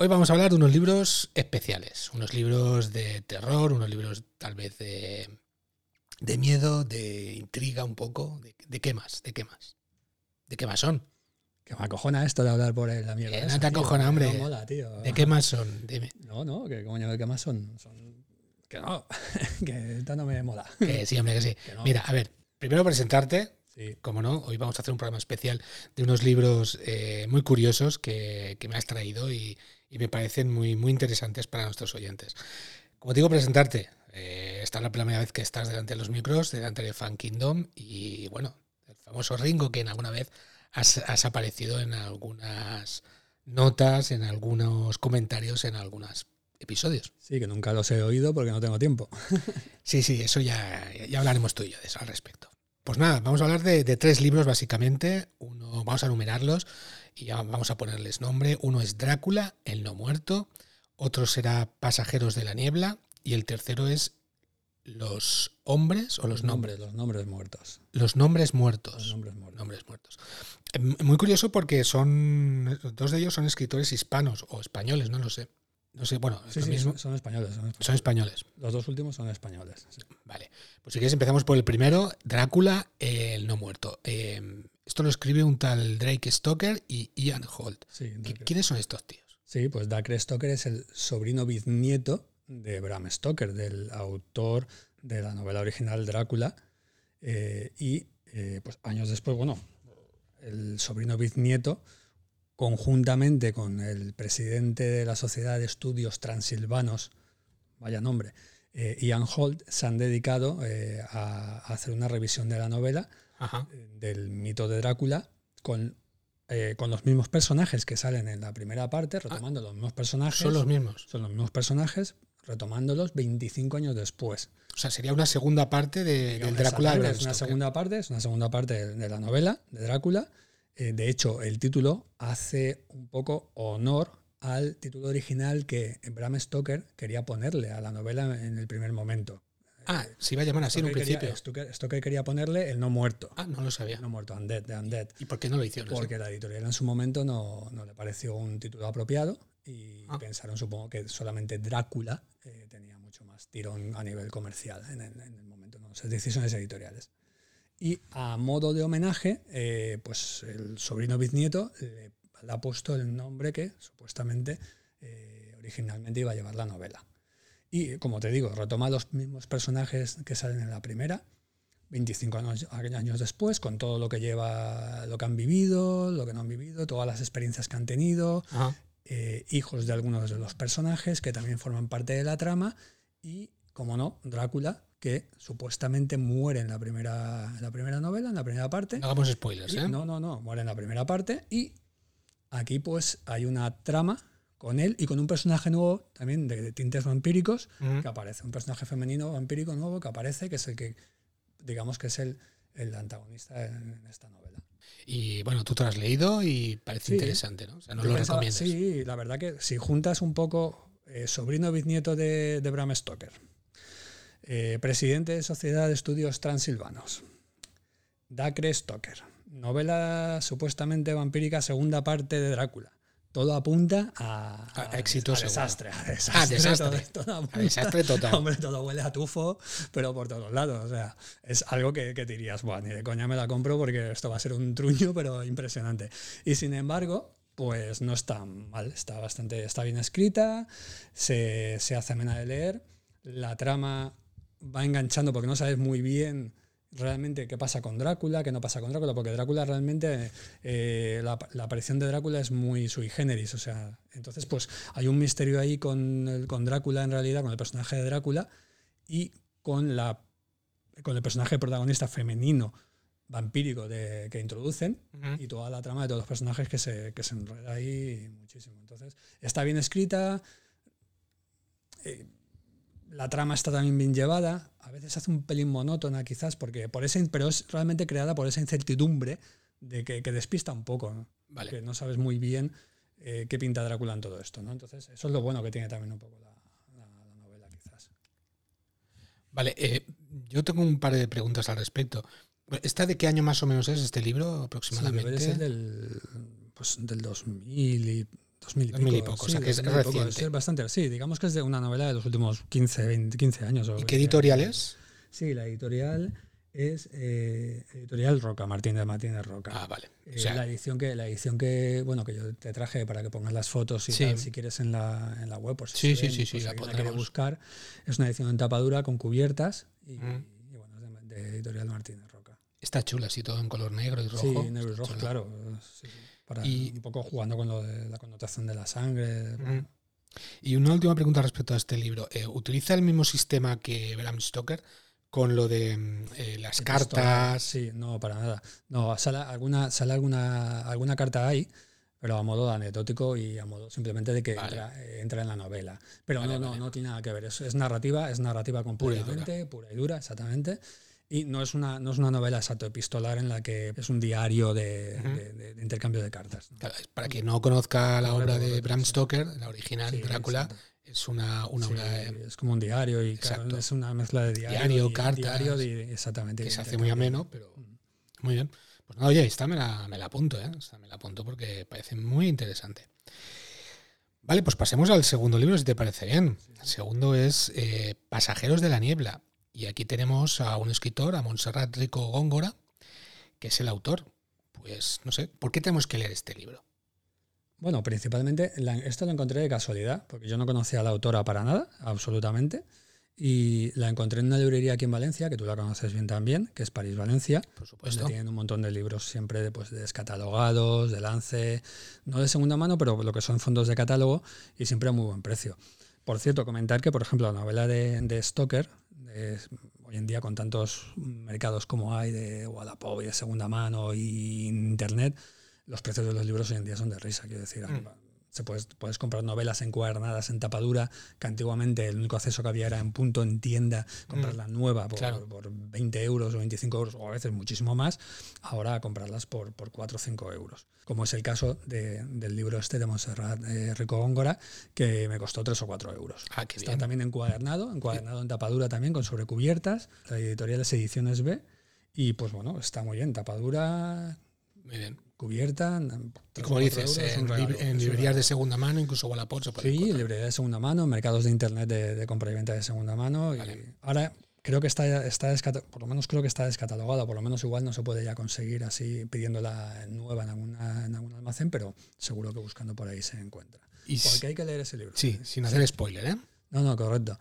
hoy vamos a hablar de unos libros especiales, unos libros de terror, unos libros tal vez de, de miedo, de intriga un poco. De, qué más? ¿De qué más? ¿De qué más son? Que me acojona esto de hablar por la mierda. Eh, no te acojona, hombre. ¿De qué más son? Dime. No, no, que coño, ¿de qué más son? son... Que no, que esta no me mola. Que sí, hombre, que sí. Mira, a ver, primero presentarte, como no, hoy vamos a hacer un programa especial de unos libros eh, muy curiosos que, me has traído y, me parecen muy, muy interesantes para nuestros oyentes. Como digo, presentarte. Eh, esta es la primera vez que estás delante de los micros, delante de Fan Kingdom y bueno, el famoso Ringo que en alguna vez has, aparecido en algunas notas, en algunos comentarios, en algunos episodios. Sí, que nunca los he oído porque no tengo tiempo. sí, sí, eso ya, ya hablaremos tú y yo de eso al respecto. Pues nada, vamos a hablar de, tres libros básicamente. Uno, vamos a numerarlos y ya vamos a ponerles nombre. Uno es Drácula, el no muerto. Otro será Pasajeros de la niebla. Y el tercero es Los hombres o los nombres. Los nombres muertos. Los nombres muertos. Los nombres muertos. Nombres muertos. Em, muy curioso porque son. Dos de ellos son escritores hispanos o españoles, no lo sé. No sé, bueno, sí, sí, Son, españoles, son, españoles, Los dos últimos son españoles. Vale. Pues si quieres empezamos por el primero, Drácula, el no muerto. Em, esto lo escribe un tal Drake Stoker y Ian Holt. ¿Quiénes son estos tíos? Sí, pues Drake Stoker es el sobrino bisnieto de Bram Stoker, del autor de la novela original Drácula. Eh, y eh, pues años después, bueno, el sobrino bisnieto conjuntamente con el presidente de la Sociedad de Estudios Transilvanos, vaya nombre, eh, Ian Holt, se han dedicado a, hacer una revisión de la novela, eh, del mito de Drácula, con, con los mismos personajes que salen en la primera parte, ah. retomando los mismos personajes. Son los mismos. Son los mismos personajes, retomándolos 25 años después. O sea, sería una segunda parte de, del Drácula. Es una segunda parte, es una segunda parte de la novela de Drácula eh, de hecho, el título hace un poco honor al título original que Bram Stoker quería ponerle a la novela en el primer momento. Ah, se iba a llamar así en un principio. Stoker, quería ponerle el no muerto. Ah, no lo sabía. No muerto, Undead, de Undead. ¿Y por qué no lo hicieron? Porque la editorial en su momento no, le pareció un título apropiado y ah. pensaron, supongo, que solamente Drácula eh, tenía mucho más tirón a nivel comercial en el, en el momento. ¿no? O decisiones editoriales. Y a modo de homenaje, eh, pues el sobrino bisnieto le, ha puesto el nombre que supuestamente eh, originalmente iba a llevar la novela. Y como te digo, retoma los mismos personajes que salen en la primera, 25 años, años, después, con todo lo que lleva, lo que han vivido, lo que no han vivido, todas las experiencias que han tenido, eh, hijos de algunos de los personajes que también forman parte de la trama y, como no, Drácula, que supuestamente muere en la primera, la primera novela, en la primera parte. No hagamos spoilers, ¿eh? No, no, no, muere en la primera parte y aquí pues hay una trama con él y con un personaje nuevo también de, tintes vampíricos que aparece, un personaje femenino vampírico nuevo que aparece, que es el que, digamos que es el, el antagonista en, esta novela. Y bueno, tú te lo has leído y parece interesante, ¿no? O sea, no lo recomiendas. Sí, la verdad que si juntas un poco eh, sobrino bisnieto de, de Bram Stoker, eh, presidente de Sociedad de Estudios Transilvanos. Dacre Stoker. Novela supuestamente vampírica, segunda parte de Drácula. Todo apunta a, a, desastre, a desastre. Todo, desastre total. Hombre, todo huele a tufo, pero por todos lados. O sea, es algo que, que dirías, bueno, ni de coña me la compro porque esto va a ser un truño, pero impresionante. Y sin embargo, pues no está mal, está bastante, está bien escrita, se, se hace amena de leer. La trama va enganchando porque no sabes muy bien realmente qué pasa con Drácula, qué no pasa con Drácula, porque Drácula realmente, eh, la, aparición de Drácula es muy sui generis, o sea, entonces pues hay un misterio ahí con, el, con Drácula en realidad, con el personaje de Drácula y con, la, con el personaje protagonista femenino vampírico de, que introducen y toda la trama de todos los personajes que se, que se enreda ahí muchísimo. Entonces, está bien escrita. Eh, la trama está también bien llevada, a veces hace un pelín monótona quizás, porque por ese, pero es realmente creada por esa incertidumbre de que, despista un poco, ¿no? que no sabes muy bien eh, qué pinta Drácula en todo esto. ¿no? Entonces, eso es lo bueno que tiene también un poco la, novela, quizás. Vale, eh, yo tengo un par de preguntas al respecto. ¿Esta de qué año más o menos es este libro aproximadamente? Sí, debe del, pues, del 2000 y 2000 y poco, o sea que es reciente. es bastante, sí, digamos que es de una novela de los últimos 15, 20, 15 años. ¿Y qué editorial es? Sí, la editorial es eh, editorial Roca, Martín de Martínez Roca. Ah, vale. Eh, la edición que la edición que bueno que yo te traje para que pongas las fotos y tal, si quieres en la, en la web, pues sí, sí, sí, sí, la quiere buscar. Es una edición en tapadura con cubiertas y, mm. bueno, es de, editorial Martínez Roca. Está chula, así todo en color negro y rojo. Sí, negro y rojo, claro. Para y, un poco jugando con lo de la connotación de la sangre. Y una última pregunta respecto a este libro. Eh, ¿Utiliza el mismo sistema que Bram Stoker? con lo de mm, eh, las cartas. Sí, no, para nada. No, sale alguna, sale alguna, alguna carta ahí, pero a modo anecdótico y a modo simplemente de que eh, entra, en la novela. Pero no, no, no tiene nada que ver. Es, es narrativa, es narrativa completamente, pura y dura, exactamente. Y no es una, no es una novela exacto epistolar en la que es un diario de, intercambio de cartas. para quien no conozca la obra de Bram Stoker, la original, Drácula, es una, una es como un diario y es una mezcla de diario, diario cartas, exactamente. Que se hace muy ameno, pero mm. muy bien. Pues nada, oye, esta me la, me la apunto, ¿eh? me la apunto porque parece muy interesante. Vale, pues pasemos al segundo libro, si te parece bien. El segundo es eh, Pasajeros de la Niebla. Y aquí tenemos a un escritor, a Montserrat Rico Góngora, que es el autor. Pues no sé, ¿por qué tenemos que leer este libro? Bueno, principalmente esto lo encontré de casualidad, porque yo no conocía a la autora para nada, absolutamente. Y la encontré en una librería aquí en Valencia, que tú la conoces bien también, que es París Valencia. Por supuesto. Donde tienen un montón de libros siempre pues, descatalogados, de lance, no de segunda mano, pero lo que son fondos de catálogo y siempre a muy buen precio. Por cierto, comentar que, por ejemplo, la novela de, de Stoker, hoy en día con tantos mercados como hay de Wallapop y de segunda mano y Internet, los precios de los libros hoy en día son de risa, quiero decir. Mm. Se puedes, puedes comprar novelas encuadernadas en tapadura, que antiguamente el único acceso que había era en punto en tienda, comprarla mm. nueva por, por, 20 euros o 25 euros, o a veces muchísimo más, ahora comprarlas por, por 4 o 5 euros. Como es el caso del libro este de Montserrat eh, Rico Góngora, que me costó 3 o 4 euros. Ah, Está también encuadernado, encuadernado en tapadura también, con sobrecubiertas. La editorial es Ediciones B. Y pues bueno, está muy bien, tapadura. Muy bien cubierta. Y como dices, en, librerías de segunda mano, incluso Wallapop se puede Sí, librerías de segunda mano, mercados de internet de, compra y venta de segunda mano. Y ahora creo que está, está por lo menos creo que está descatalogado, por lo menos igual no se puede ya conseguir así pidiéndola nueva en, alguna, en algún almacén, pero seguro que buscando por ahí se encuentra. Y Porque hay que leer ese libro. Sí, sin hacer spoiler, ¿eh? No, no, correcto.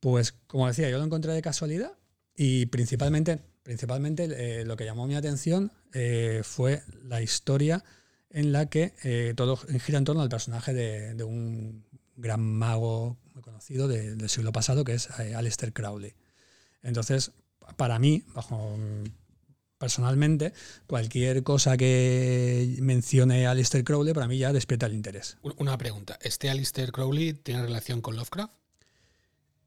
Pues como decía, yo lo encontré de casualidad y principalmente Principalmente eh, lo que llamó mi atención eh, fue la historia en la que eh, todo gira en torno al personaje de, un gran mago muy conocido del siglo pasado, que es Aleister Crowley. Entonces, para mí, bajo personalmente, cualquier cosa que mencione Aleister Crowley, para mí ya despierta el interés. Una pregunta, ¿este Aleister Crowley tiene relación con Lovecraft?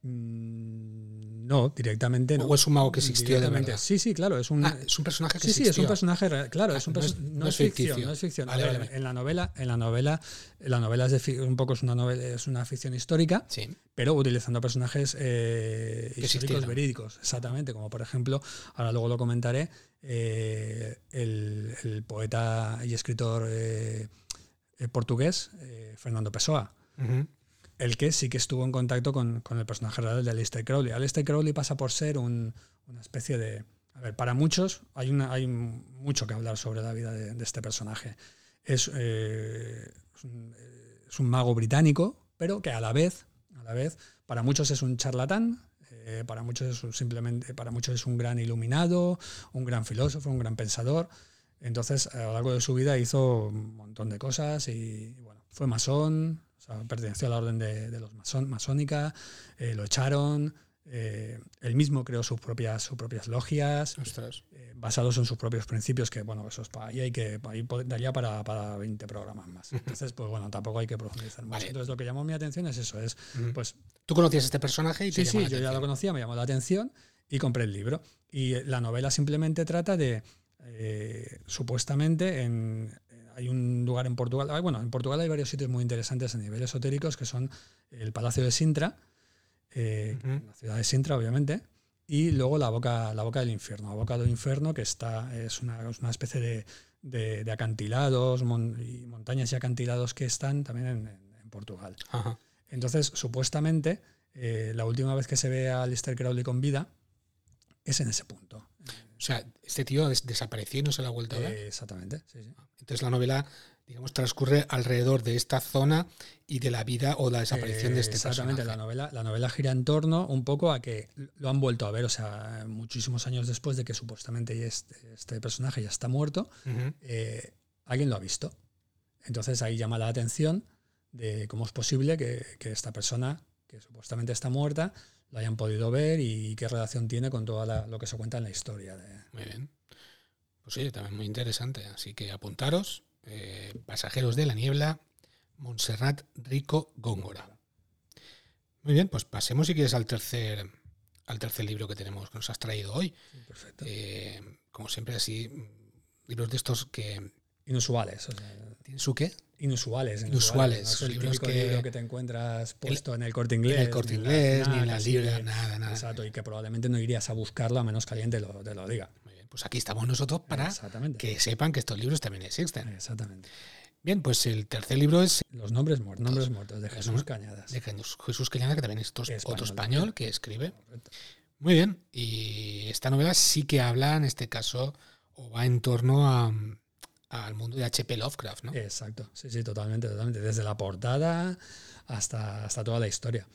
Mm, no, directamente no. ¿O es un mago que existió de verdad? Sí, sí, claro. Es un, ah, es un personaje que Sí, sí, es un personaje Claro, es un no, no, es, ficción, no es ficción. En la novela, en la novela, la novela es un poco es una novela, es una ficción histórica, sí. pero utilizando personajes eh, históricos verídicos, exactamente. Como por ejemplo, ahora luego lo comentaré, eh, el, poeta y escritor eh, portugués Fernando Pessoa el que sí que estuvo en contacto con, el personaje real de Aleister Crowley. Aleister Crowley pasa por ser una especie de... A ver, para muchos hay, mucho que hablar sobre la vida de, este personaje. Es, eh, es, un, mago británico, pero que a la vez, a la vez para muchos es un charlatán, eh, para muchos es simplemente, para muchos es un gran iluminado, un gran filósofo, un gran pensador. Entonces, a lo largo de su vida hizo un montón de cosas y, bueno, fue masón, perteneció a la orden de, los masón, masónica, eh, lo echaron, eh, él mismo creó sus propias, sus propias logias, eh, basados en sus propios principios, que bueno, eso es para ahí hay que ahí daría para, para 20 programas más. Entonces, pues bueno, tampoco hay que profundizar mucho. Entonces, lo que llamó mi atención es eso, es pues. ¿Tú conocías este personaje y Sí, sí, yo ya lo conocía, me llamó la atención y compré el libro. Y la novela simplemente trata de eh, supuestamente en, hay un lugar en Portugal, bueno, en Portugal hay varios sitios muy interesantes a nivel esotéricos que son el Palacio de Sintra, eh, la ciudad de Sintra, obviamente, y luego la boca, la boca del infierno. La boca del infierno, que está, es una, especie de, acantilados, y montañas y acantilados que están también en, Portugal. Entonces, supuestamente, eh, la última vez que se ve a Lister Crowley con vida es en ese punto. O sea, este tío desapareció y no se la ha vuelto a ver. exactamente, sí, sí. Entonces la novela digamos, transcurre alrededor de esta zona y de la vida o la desaparición de este Exactamente, la novela, la novela gira en torno un poco a que lo han vuelto a ver, o sea, muchísimos años después de que supuestamente este, este personaje ya está muerto, eh, alguien lo ha visto. Entonces ahí llama la atención de cómo es posible que, esta persona, que supuestamente está muerta, lo hayan podido ver y qué relación tiene con todo lo que se cuenta en la historia. De... Muy bien. Pues sí, también muy interesante. Así que apuntaros eh, Pasajeros de la Niebla, Montserrat Rico Góngora. Muy bien, pues pasemos si quieres al tercer, al tercer libro que tenemos, que nos has traído hoy. Perfecto. Eh, como siempre, así, libros de estos que... Inusuales. ¿Tienen su qué? Inusuales. Inusuales. No libros que, libro que te encuentras puesto en el corte inglés. En el corte inglés, ni en la libra, nada, nada. Exacto, y que probablemente no irías a buscarlo a menos que alguien te lo, te lo diga pues aquí estamos nosotros para que sepan que estos libros también existen. Exactamente. Bien, pues el tercer libro es Los nombres muertos, nombres muertos de Jesús Cañadas. De Jesús Cañadas, que también es otro español que escribe. Muy bien, y esta novela sí que habla, en este caso, o va en torno a, al mundo de H.P. Lovecraft, ¿no? Exacto, sí, sí, totalmente, totalmente. Desde la portada hasta, hasta toda la historia.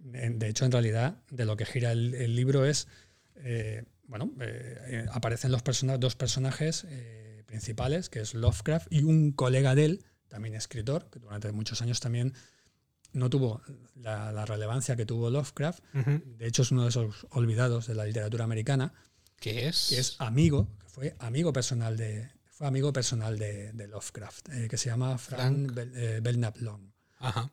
De hecho, en realidad, de lo que gira el, libro es eh, bueno, eh, aparecen los dos personajes eh, principales, que es Lovecraft y un colega de él, también escritor, que durante muchos años también no tuvo la, relevancia que tuvo Lovecraft. De hecho, es uno de esos olvidados de la literatura americana. ¿Qué es? Que es amigo, que fue amigo personal de, fue amigo personal de, Lovecraft, que se llama Frank, Belknap Long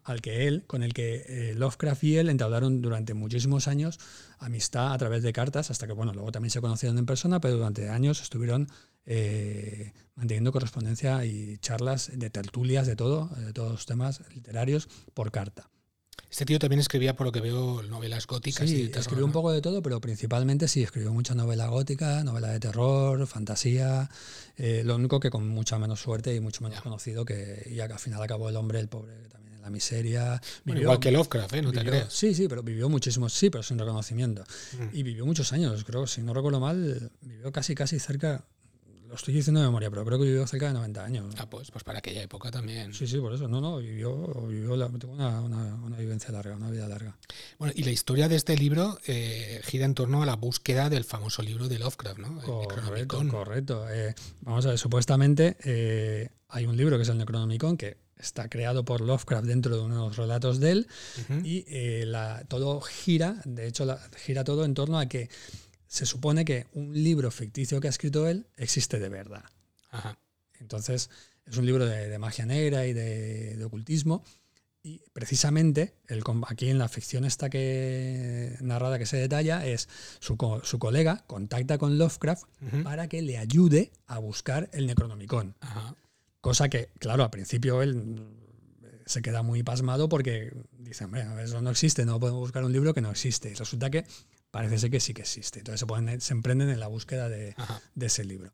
al que él, con el que eh, Lovecraft y él entablaron durante muchísimos años amistad a través de cartas, hasta que bueno, luego también se conocieron en persona, pero durante años estuvieron eh, manteniendo correspondencia y charlas de tertulias de todo, de todos los temas literarios por carta. Este tío también escribía, por lo que veo, novelas góticas. Sí, escribió un poco de todo, pero principalmente sí, escribió mucha novela gótica, novela de terror, fantasía. Eh, lo único que con mucha menos suerte y mucho menos conocido, que ya que al final acabó el hombre, el pobre, también en la miseria. igual que Lovecraft, ¿eh? No te creas. Sí, sí, pero vivió muchísimos, sí, pero sin reconocimiento. Mm. Y vivió muchos años, creo, si no recuerdo mal, vivió casi, casi cerca, lo estoy diciendo de memoria, pero creo que vivió cerca de 90 años. Ah, pues, pues para aquella época también. Sí, sí, por eso. No, no, vivió, vivió tengo una, una, vivencia larga, una vida larga. Bueno, y la historia de este libro eh, gira en torno a la búsqueda del famoso libro de Lovecraft, ¿no? correcto, correcto. Eh, vamos a ver, supuestamente eh, hay un libro que es el Necronomicon que está creado por Lovecraft dentro de unos relatos de él y la, todo gira, de hecho, la, gira todo en torno a que se supone que un libro ficticio que ha escrito él existe de verdad. Entonces, es un libro de, magia negra y de, ocultismo. Y precisamente, el, aquí en la ficción esta que narrada que se detalla, es su, su colega contacta con Lovecraft para que le ayude a buscar el Necronomicon. Cosa que, claro, al principio él se queda muy pasmado porque dice, eso no existe, no podemos buscar un libro que no existe. Y resulta que parece ser que sí que existe. Entonces se, se emprenden en la búsqueda de, ese libro.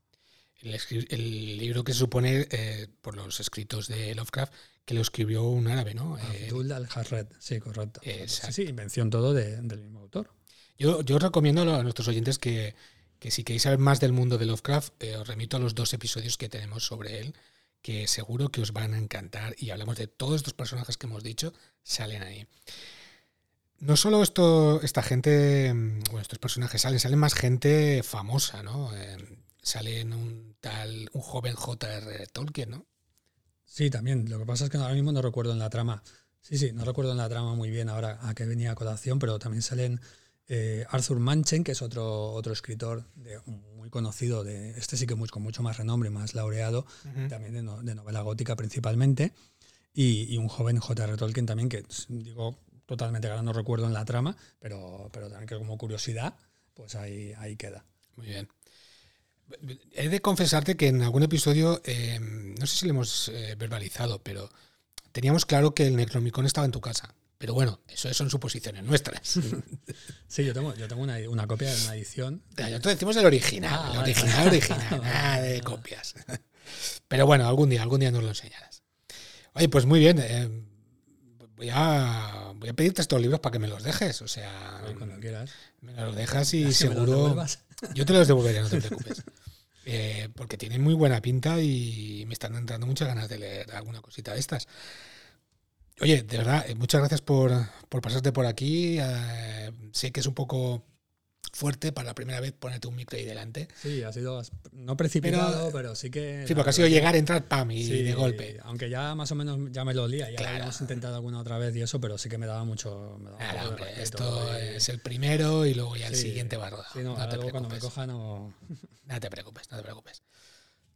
El, libro que se supone, eh, por los escritos de Lovecraft, que lo escribió un árabe, ¿no? Eh, Abdul al-Harred, sí, correcto. Sí, sí, invención todo del mismo autor. Yo, yo recomiendo a nuestros oyentes que, si queréis saber más del mundo de Lovecraft, eh, os remito a los dos episodios que tenemos sobre él, que seguro que os van a encantar y hablamos de todos estos personajes que hemos dicho, salen ahí. No solo esto, esta gente, mm, bueno, estos personajes salen, salen más gente famosa, ¿no? Eh, salen un tal, un joven J.R. Tolkien, ¿no? Sí, también. Lo que pasa es que ahora mismo no recuerdo en la trama. Sí, sí, no recuerdo en la trama muy bien ahora a qué venía a colación, pero también salen Eh, Arthur Manchen, que es otro, otro escritor de, muy conocido, de, este sí que con mucho más renombre, más laureado, también de, novela gótica principalmente, y, un joven J.R. Tolkien también, que digo totalmente, ahora no recuerdo en la trama, pero, pero también que como curiosidad, pues ahí, ahí queda. Muy bien. He de confesarte que en algún episodio, eh, no sé si lo hemos eh, verbalizado, pero teníamos claro que el Necromicon estaba en tu casa. Pero bueno, eso son suposiciones nuestras. Sí, yo tengo, yo tengo una, copia de una edición. Nosotros decimos el original, ah, el original, original, nada de copias. Pero bueno, algún día, algún día nos lo enseñarás. Oye, pues muy bien. Eh, voy, a, voy a pedirte estos libros para que me los dejes. O sea, cuando quieras. Me los dejas y seguro. yo te los devolveré, no te preocupes. Eh, porque tienen muy buena pinta y me están entrando muchas ganas de leer alguna cosita de estas. Oye, de verdad, eh, muchas gracias por, por pasarte por aquí. Eh, sé que es un poco fuerte para la primera vez ponerte un micro ahí delante. Sí, ha sido no precipitado, pero, sí que... Sí, porque ha sido llegar, entrar, pam, y de golpe. Aunque ya más o menos ya me lo olía, ya claro. habíamos intentado alguna otra vez y eso, pero sí que me daba mucho... claro, esto es el primero y luego ya el siguiente va a rodar. Sí, no, no te luego cuando me coja no... No te preocupes, no te preocupes.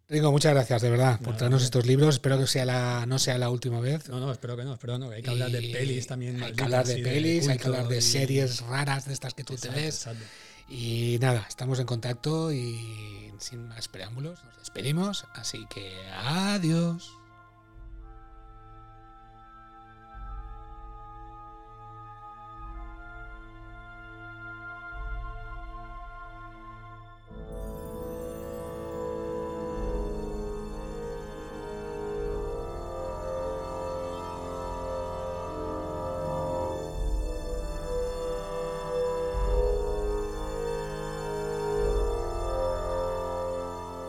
Rico, muchas gracias, de verdad, por traernos estos libros. Espero que sea la, no sea la última vez. No, no, espero que no, espero no. Hay que hablar de pelis también. Hay que hablar de pelis, hay que hablar de series raras de estas que tú te ves. Y nada, estamos en contacto y sin más preámbulos, nos despedimos. Así que adiós.